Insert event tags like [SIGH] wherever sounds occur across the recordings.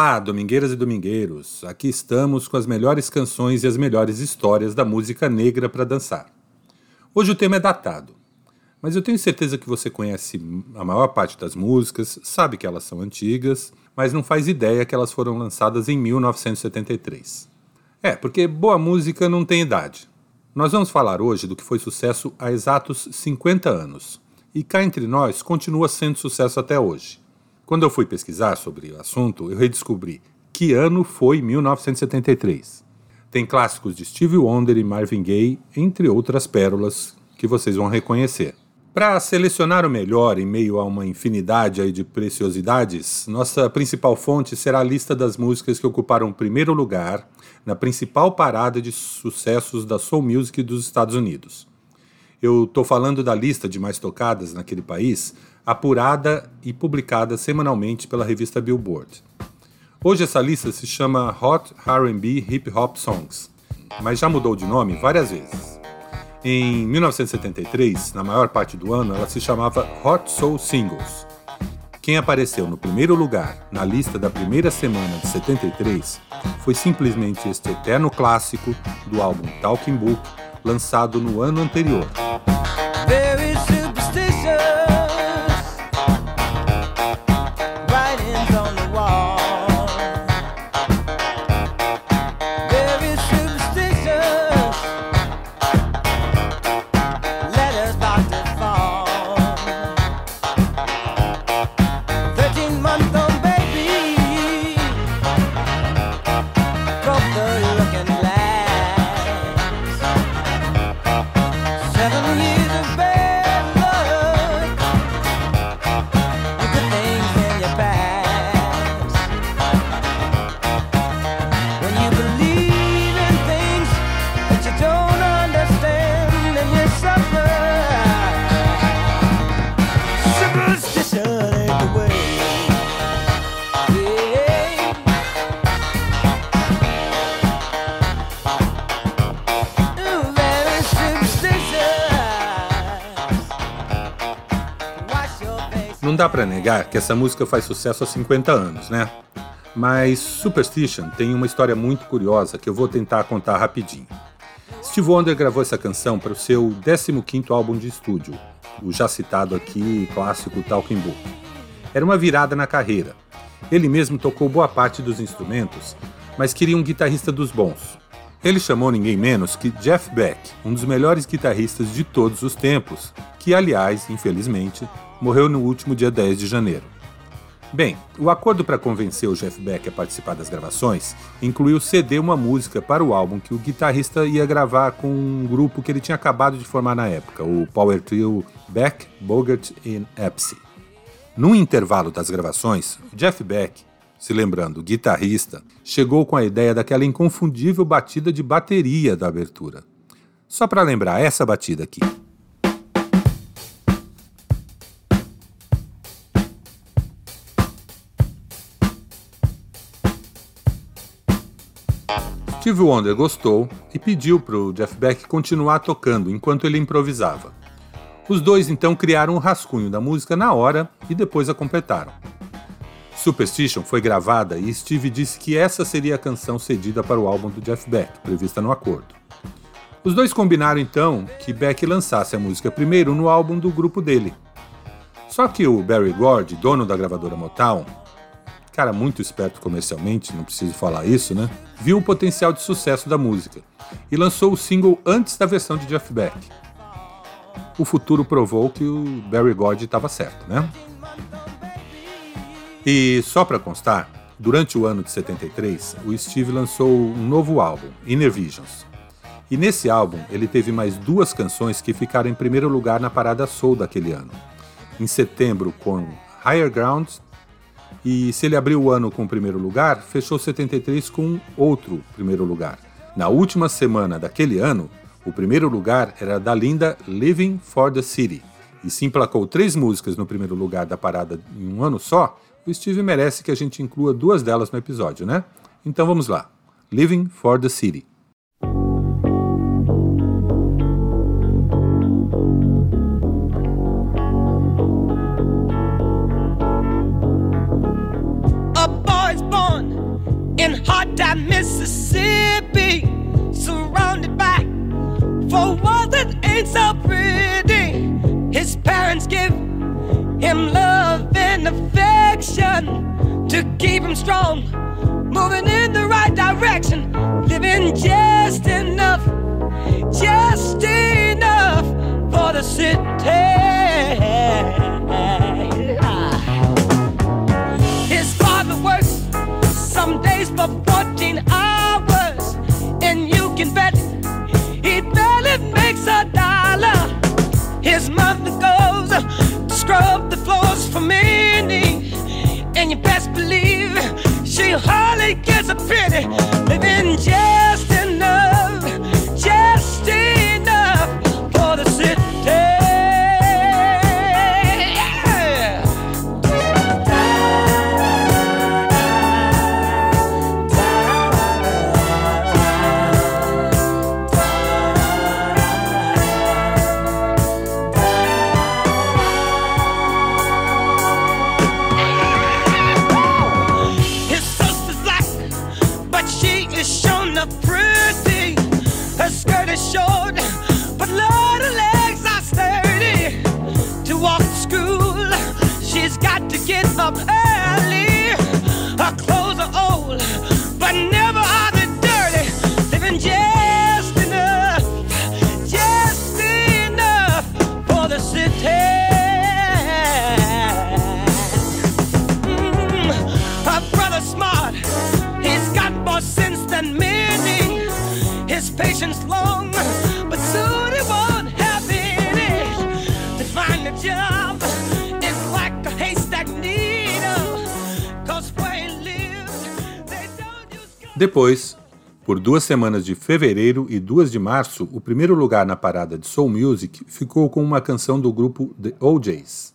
Olá, domingueiras e domingueiros. Aqui estamos com as melhores canções e as melhores histórias da música negra para dançar. Hoje o tema é datado, mas eu tenho certeza que você conhece a maior parte das músicas, sabe que elas são antigas, mas não faz ideia que elas foram lançadas em 1973. É, porque boa música não tem idade. Nós vamos falar hoje do que foi sucesso há exatos 50 anos, e cá entre nós continua sendo sucesso até hoje. Quando eu fui pesquisar sobre o assunto, eu redescobri que ano foi 1973. Tem clássicos de Stevie Wonder e Marvin Gaye, entre outras pérolas que vocês vão reconhecer. Para selecionar o melhor em meio a uma infinidade de preciosidades, nossa principal fonte será a lista das músicas que ocuparam primeiro lugar na principal parada de sucessos da Soul Music dos Estados Unidos. Eu estou falando da lista de mais tocadas naquele país, apurada e publicada semanalmente pela revista Billboard. Hoje essa lista se chama Hot R&B Hip Hop Songs, mas já mudou de nome várias vezes. Em 1973, na maior parte do ano, ela se chamava Hot Soul Singles. Quem apareceu no primeiro lugar na lista da primeira semana de 73 foi simplesmente este eterno clássico do álbum Talking Book, lançado no ano anterior. Para negar que essa música faz sucesso há 50 anos, né? Mas Superstition tem uma história muito curiosa que eu vou tentar contar rapidinho. Steve Wonder gravou essa canção para o seu 15º álbum de estúdio, o já citado aqui clássico Talking Book. Era uma virada na carreira. Ele mesmo tocou boa parte dos instrumentos, mas queria um guitarrista dos bons. Ele chamou ninguém menos que Jeff Beck, um dos melhores guitarristas de todos os tempos, que, aliás, infelizmente, morreu no último dia 10 de janeiro. Bem, o acordo para convencer o Jeff Beck a participar das gravações incluiu ceder uma música para o álbum que o guitarrista ia gravar com um grupo que ele tinha acabado de formar na época, o Power Trio Beck, Bogart e Epsi. No intervalo das gravações, Jeff Beck, se lembrando, guitarrista, chegou com a ideia daquela inconfundível batida de bateria da abertura. Só para lembrar essa batida aqui. Steve Wonder gostou e pediu para o Jeff Beck continuar tocando enquanto ele improvisava. Os dois então criaram um rascunho da música na hora e depois a completaram. Superstition foi gravada e Steve disse que essa seria a canção cedida para o álbum do Jeff Beck, prevista no acordo. Os dois combinaram então que Beck lançasse a música primeiro no álbum do grupo dele. Só que o Barry Gordy, dono da gravadora Motown, cara muito esperto comercialmente, não preciso falar isso, né? Viu o potencial de sucesso da música e lançou o single antes da versão de Jeff Beck. O futuro provou que o Barry Gordy estava certo, né? E só para constar, durante o ano de 73, o Steve lançou um novo álbum, Inner Visions. E nesse álbum ele teve mais duas canções que ficaram em primeiro lugar na parada Soul daquele ano. Em setembro com Higher Ground e se ele abriu o ano com o primeiro lugar, fechou 73 com outro primeiro lugar. Na última semana daquele ano, o primeiro lugar era da linda Living for the City. E se emplacou três músicas no primeiro lugar da parada em um ano só, o Steve merece que a gente inclua duas delas no episódio, né? Então vamos lá. Living for the City. A boy born in hot, Mississippi, surrounded by for what that ain't so pretty. His parents give him love. to keep him strong, moving in the right direction, living just enough, just enough for the city. yeah. [LAUGHS] up. Hey! Depois, por duas semanas de fevereiro e duas de março, o primeiro lugar na parada de Soul Music ficou com uma canção do grupo The OJs,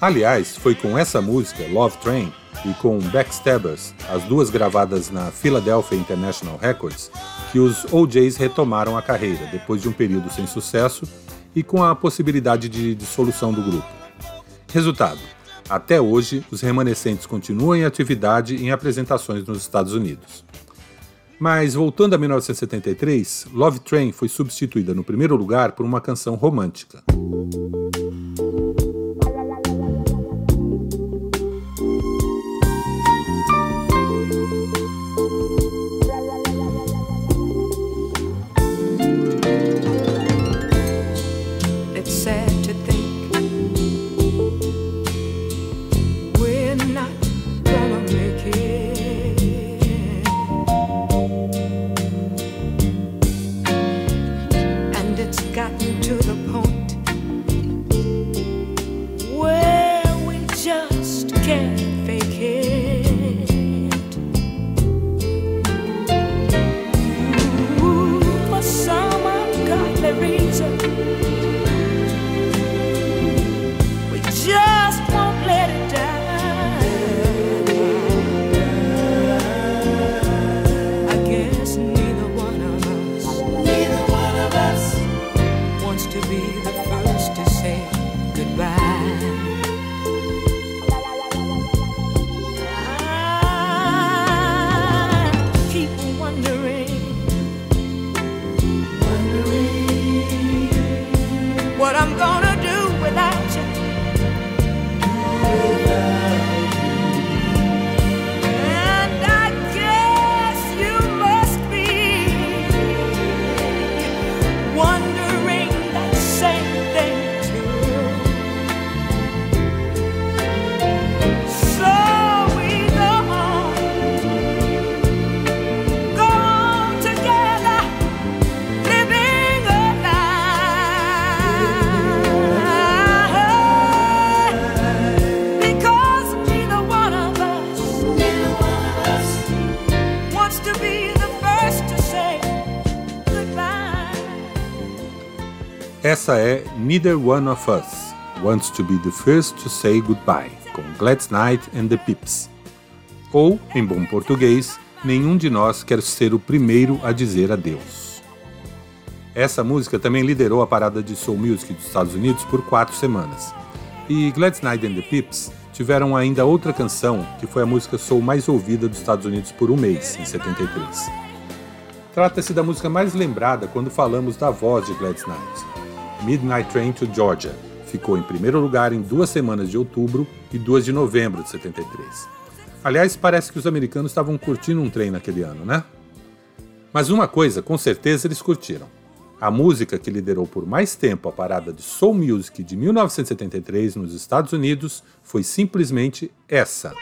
Aliás, foi com essa música, Love Train, e com Backstabbers, as duas gravadas na Philadelphia International Records, que os OJs retomaram a carreira depois de um período sem sucesso e com a possibilidade de dissolução do grupo. Resultado: até hoje, os remanescentes continuam em atividade em apresentações nos Estados Unidos. Mas voltando a 1973, Love Train foi substituída no primeiro lugar por uma canção romântica. to the point. Essa é Neither One of Us Wants to Be the First to Say Goodbye, com Gladys Knight and the Pips. Ou, em bom português, Nenhum de Nós Quer Ser o Primeiro a Dizer Adeus. Essa música também liderou a parada de soul music dos Estados Unidos por quatro semanas. E Gladys Knight and the Pips tiveram ainda outra canção que foi a música soul mais ouvida dos Estados Unidos por um mês, em 73. Trata-se da música mais lembrada quando falamos da voz de Gladys Knight. Midnight Train to Georgia. Ficou em primeiro lugar em duas semanas de outubro e duas de novembro de 73. Aliás, parece que os americanos estavam curtindo um trem naquele ano, né? Mas uma coisa, com certeza eles curtiram. A música que liderou por mais tempo a parada de Soul Music de 1973 nos Estados Unidos foi simplesmente essa.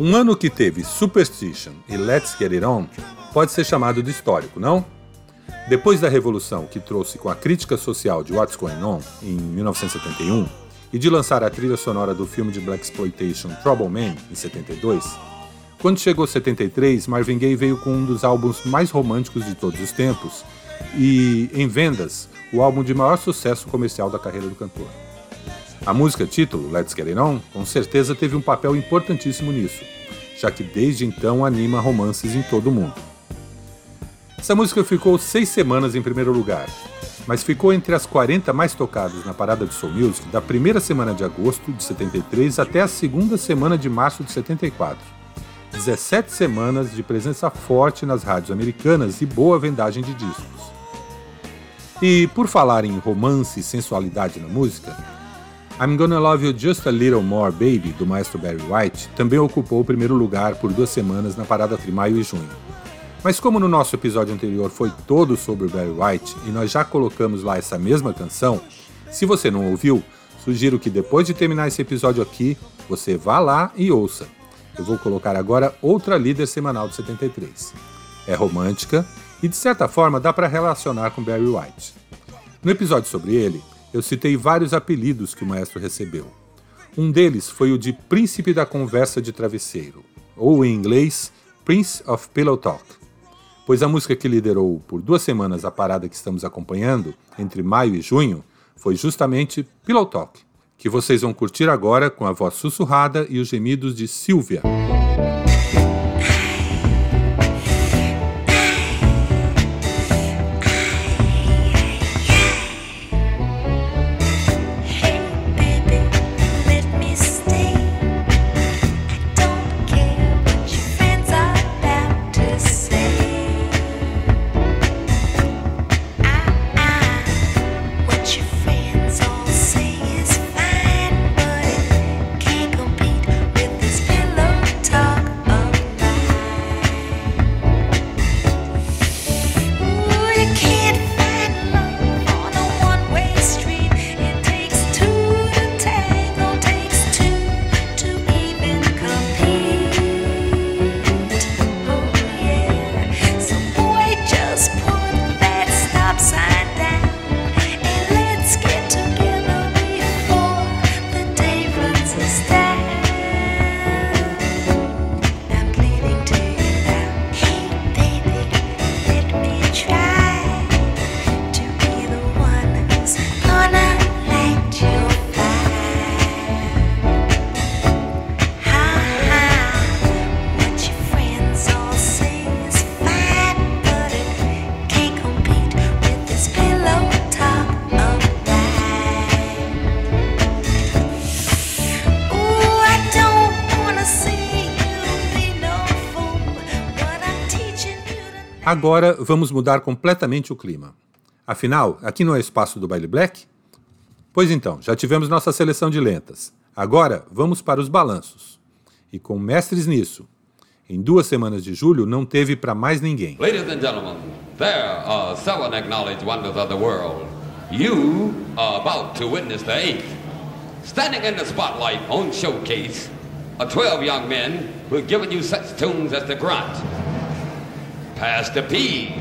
Um ano que teve Superstition e Let's Get It On pode ser chamado de histórico, não? Depois da revolução que trouxe com a crítica social de What's Going On em 1971 e de lançar a trilha sonora do filme de Black Exploitation Trouble Man em 72, quando chegou 73, Marvin Gaye veio com um dos álbuns mais românticos de todos os tempos e, em vendas, o álbum de maior sucesso comercial da carreira do cantor. A música título, Let's Get It On, com certeza teve um papel importantíssimo nisso, já que desde então anima romances em todo o mundo. Essa música ficou seis semanas em primeiro lugar, mas ficou entre as 40 mais tocadas na parada de Soul Music da primeira semana de agosto de 73 até a segunda semana de março de 74. 17 semanas de presença forte nas rádios americanas e boa vendagem de discos. E por falar em romance e sensualidade na música, I'm Gonna Love You Just a Little More Baby, do maestro Barry White, também ocupou o primeiro lugar por duas semanas na parada entre maio e junho. Mas como no nosso episódio anterior foi todo sobre Barry White e nós já colocamos lá essa mesma canção, se você não ouviu, sugiro que depois de terminar esse episódio aqui, você vá lá e ouça. Eu vou colocar agora outra líder semanal de 73. É romântica e de certa forma dá para relacionar com Barry White. No episódio sobre ele, eu citei vários apelidos que o maestro recebeu. Um deles foi o de Príncipe da Conversa de Travesseiro, ou em inglês, Prince of Pillow Talk, pois a música que liderou por duas semanas a parada que estamos acompanhando, entre maio e junho, foi justamente Pillow Talk, que vocês vão curtir agora com a voz sussurrada e os gemidos de Silvia. Agora vamos mudar completamente o clima. Afinal, aqui não é espaço do baile black? Pois então, já tivemos nossa seleção de lentas. Agora vamos para os balanços. E com mestres nisso, em duas semanas de julho não teve para mais ninguém. Ladies and gentlemen, there are seven acknowledged wonders of the world. You are about to witness the eighth. Standing in the spotlight on showcase are 12 young men who have given you such tunes as the grunt. Pass the peas.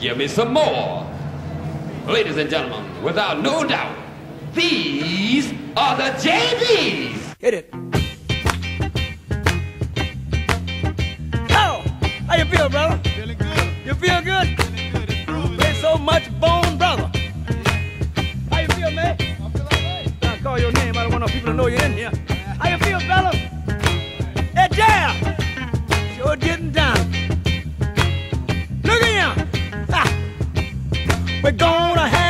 Give me some more. Ladies and gentlemen, without no doubt, these are the JBs. Hit it. Oh, how you feel, brother? Feeling good. You feel good? Feeling good. It's groovy. There's so much bone, brother. How you feel, man? I feel all right. I call your name. I don't want no people to know you're in here. How you feel, fella? Hey, Jam! Sure getting down. We're gonna have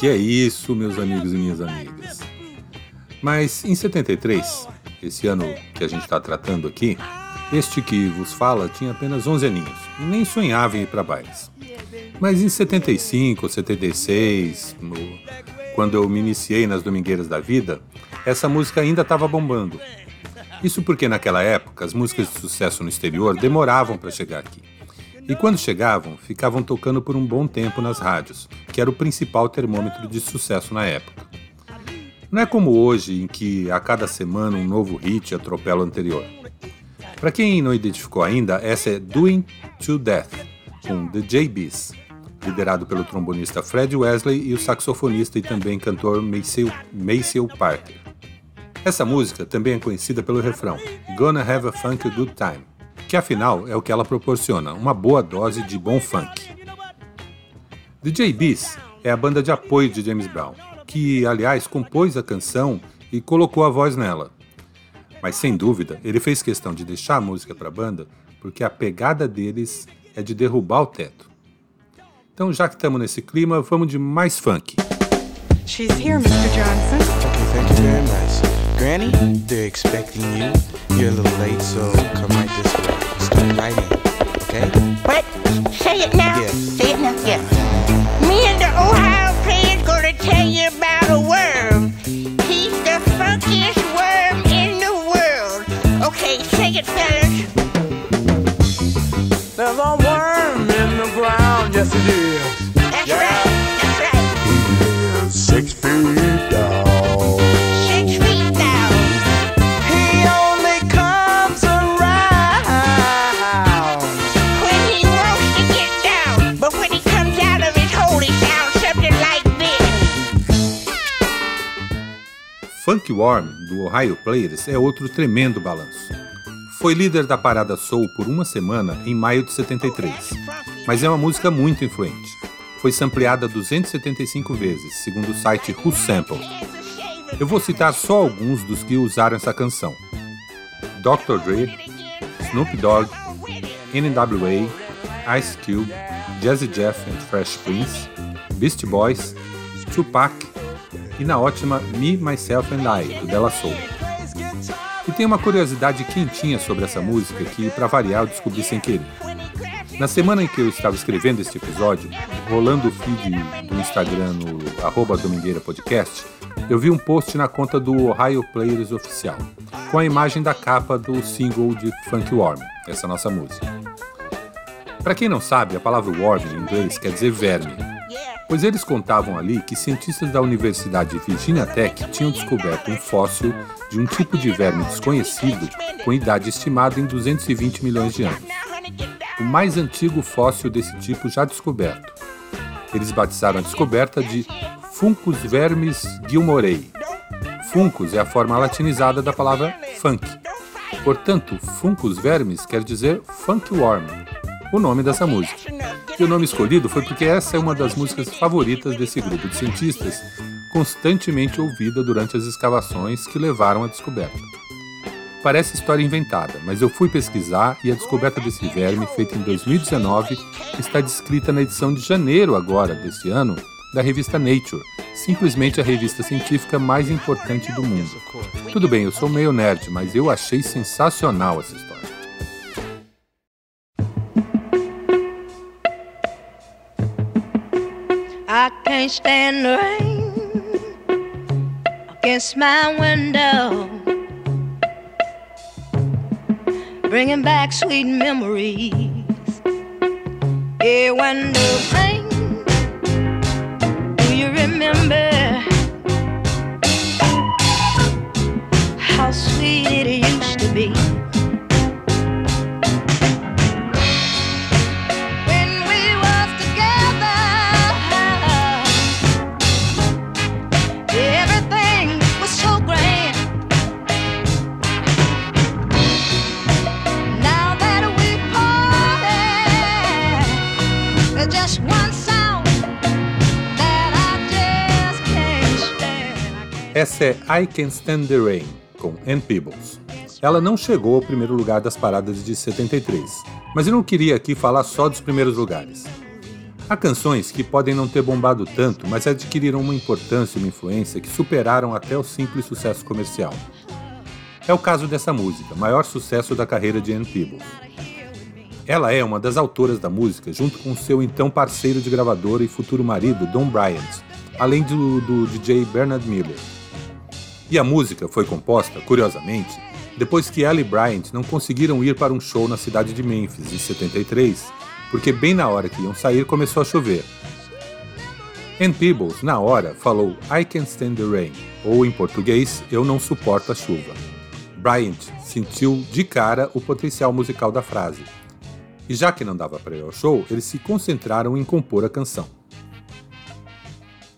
que é isso, meus amigos e minhas amigas? Mas em 73, esse ano que a gente está tratando aqui, este que vos fala tinha apenas 11 aninhos e nem sonhava em ir para bailes. Mas em 75 ou 76, no- quando eu me iniciei nas Domingueiras da Vida, essa música ainda estava bombando. Isso porque naquela época as músicas de sucesso no exterior demoravam para chegar aqui. E quando chegavam, ficavam tocando por um bom tempo nas rádios, que era o principal termômetro de sucesso na época. Não é como hoje, em que a cada semana um novo hit atropela o anterior. Para quem não identificou ainda, essa é Doing to Death, com The JBs, liderado pelo trombonista Fred Wesley e o saxofonista e também cantor Maceo, Parker. Essa música também é conhecida pelo refrão Gonna Have a Funk a Good Time, que afinal é o que ela proporciona, uma boa dose de bom funk. The JBs é a banda de apoio de James Brown, que aliás compôs a canção e colocou a voz nela. Mas sem dúvida, ele fez questão de deixar a música para a banda porque a pegada deles é de derrubar o teto. Então, já que estamos nesse clima, vamos de mais funk. She's here, Mr. Johnson. Okay, thank you very much. Granny, they're expecting you. You're a little late, so come right this way. Start right in, okay? What? Say it now. Yeah. Say it now. Yeah. Me and the Ohio player's gonna tell you about a worm. He's the funkiest worm in the world. Okay, say it, fellas. There's a worm in the ground, yes it is. Funk Worm, do Ohio Players, é outro tremendo balanço. Foi líder da parada Soul por uma semana em maio de 73, mas é uma música muito influente. Foi sampleada 275 vezes, segundo o site Who Sample. Eu vou citar só alguns dos que usaram essa canção: Dr. Dre, Snoop Dogg, NWA, Ice Cube, Jazzy Jeff and Fresh Prince, Beastie Boys, Tupac e na ótima Me, Myself and I, do Della Soul. E tem uma curiosidade quentinha sobre essa música que, para variar, eu descobri sem querer. Na semana em que eu estava escrevendo este episódio, rolando o feed do Instagram no arroba Domingueira Podcast, eu vi um post na conta do Ohio Players Oficial, com a imagem da capa do single de Funk Worm, essa nossa música. Para quem não sabe, a palavra worm em inglês quer dizer verme, pois eles contavam ali que cientistas da Universidade de Virginia Tech tinham descoberto um fóssil de um tipo de verme desconhecido com idade estimada em 220 milhões de anos. O mais antigo fóssil desse tipo já descoberto. Eles batizaram a descoberta de Funcus vermis gilmorei. Funcus é a forma latinizada da palavra funk. Portanto, Funcus vermis quer dizer funk worm, o nome dessa música. E o nome escolhido foi porque essa é uma das músicas favoritas desse grupo de cientistas, constantemente ouvida durante as escavações que levaram à descoberta. Parece história inventada, mas eu fui pesquisar e a descoberta desse verme, feita em 2019, está descrita na edição de janeiro agora deste ano da revista Nature, simplesmente a revista científica mais importante do mundo. Tudo bem, eu sou meio nerd, mas eu achei sensacional essa história. Can't stand the rain. Against my window, bringing back sweet memories. Yeah, when the rain, do you remember Essa é I Can Stand the Rain, com Ann Peebles. Ela não chegou ao primeiro lugar das paradas de 73, mas eu não queria aqui falar só dos primeiros lugares. Há canções que podem não ter bombado tanto, mas adquiriram uma importância e uma influência que superaram até o simples sucesso comercial. É o caso dessa música, maior sucesso da carreira de Ann Peebles. Ela é uma das autoras da música, junto com seu então parceiro de gravadora e futuro marido, Don Bryant, além do, do DJ Bernard Miller. E a música foi composta, curiosamente, depois que ela e Bryant não conseguiram ir para um show na cidade de Memphis, em 73, porque bem na hora que iam sair começou a chover. Ann Peebles, na hora, falou I can stand the rain, ou em português, Eu não suporto a chuva. Bryant sentiu de cara o potencial musical da frase. E já que não dava para ir ao show, eles se concentraram em compor a canção.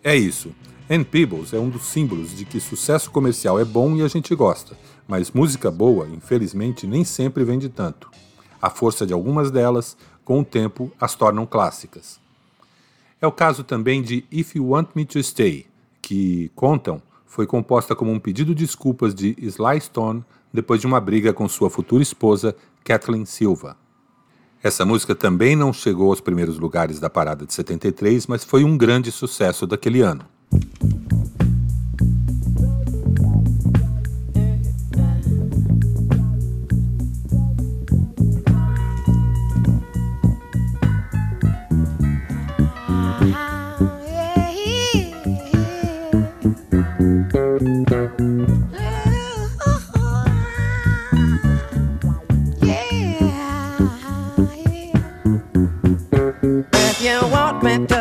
É isso. Ann Peebles é um dos símbolos de que sucesso comercial é bom e a gente gosta, mas música boa, infelizmente, nem sempre vende tanto. A força de algumas delas, com o tempo, as tornam clássicas. É o caso também de If You Want Me to Stay, que, contam, foi composta como um pedido de desculpas de Sly Stone depois de uma briga com sua futura esposa, Kathleen Silva. Essa música também não chegou aos primeiros lugares da parada de 73, mas foi um grande sucesso daquele ano.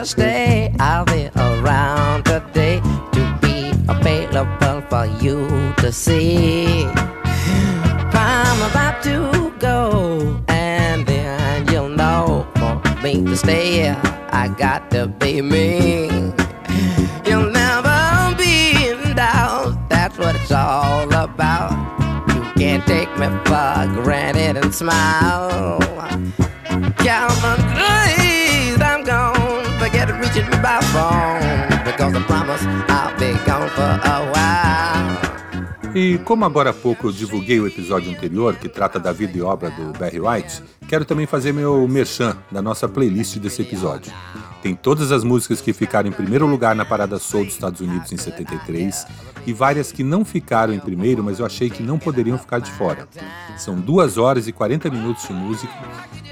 I'll be around today to be available for you to see. I'm about to go, and then you'll know for me to stay. I got to be me. You'll never be in doubt. That's what it's all about. You can't take me for granted and smile. E como agora há pouco eu divulguei o episódio anterior, que trata da vida e obra do Barry White, quero também fazer meu merchan da nossa playlist desse episódio. Tem todas as músicas que ficaram em primeiro lugar na parada Soul dos Estados Unidos em 73 e várias que não ficaram em primeiro, mas eu achei que não poderiam ficar de fora. São 2 horas e 40 minutos de música.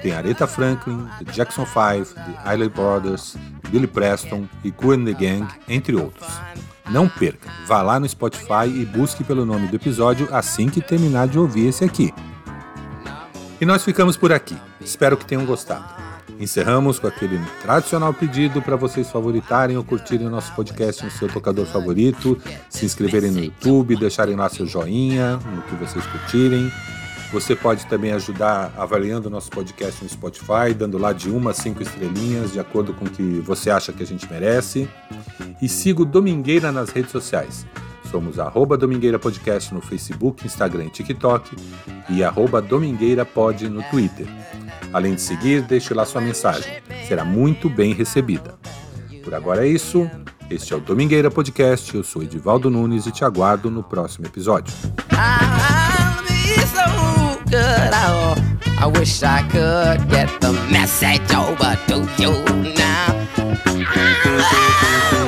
Tem Aretha Franklin, The Jackson 5, The Isley Brothers, Billy Preston e Cool and the Gang, entre outros. Não perca, vá lá no Spotify e busque pelo nome do episódio assim que terminar de ouvir esse aqui. E nós ficamos por aqui. Espero que tenham gostado. Encerramos com aquele tradicional pedido para vocês favoritarem ou curtirem o nosso podcast no seu tocador favorito, se inscreverem no YouTube, deixarem lá seu joinha no que vocês curtirem. Você pode também ajudar avaliando o nosso podcast no Spotify, dando lá de uma a cinco estrelinhas, de acordo com o que você acha que a gente merece. E siga o Domingueira nas redes sociais. Somos arroba Domingueira Podcast no Facebook, Instagram e TikTok e arroba Domingueira Pod no Twitter. Além de seguir, deixe lá sua mensagem. Será muito bem recebida. Por agora é isso. Este é o Domingueira Podcast. Eu sou Edivaldo Nunes e te aguardo no próximo episódio. So good. Oh, I wish I could get the message over to you now. [LAUGHS]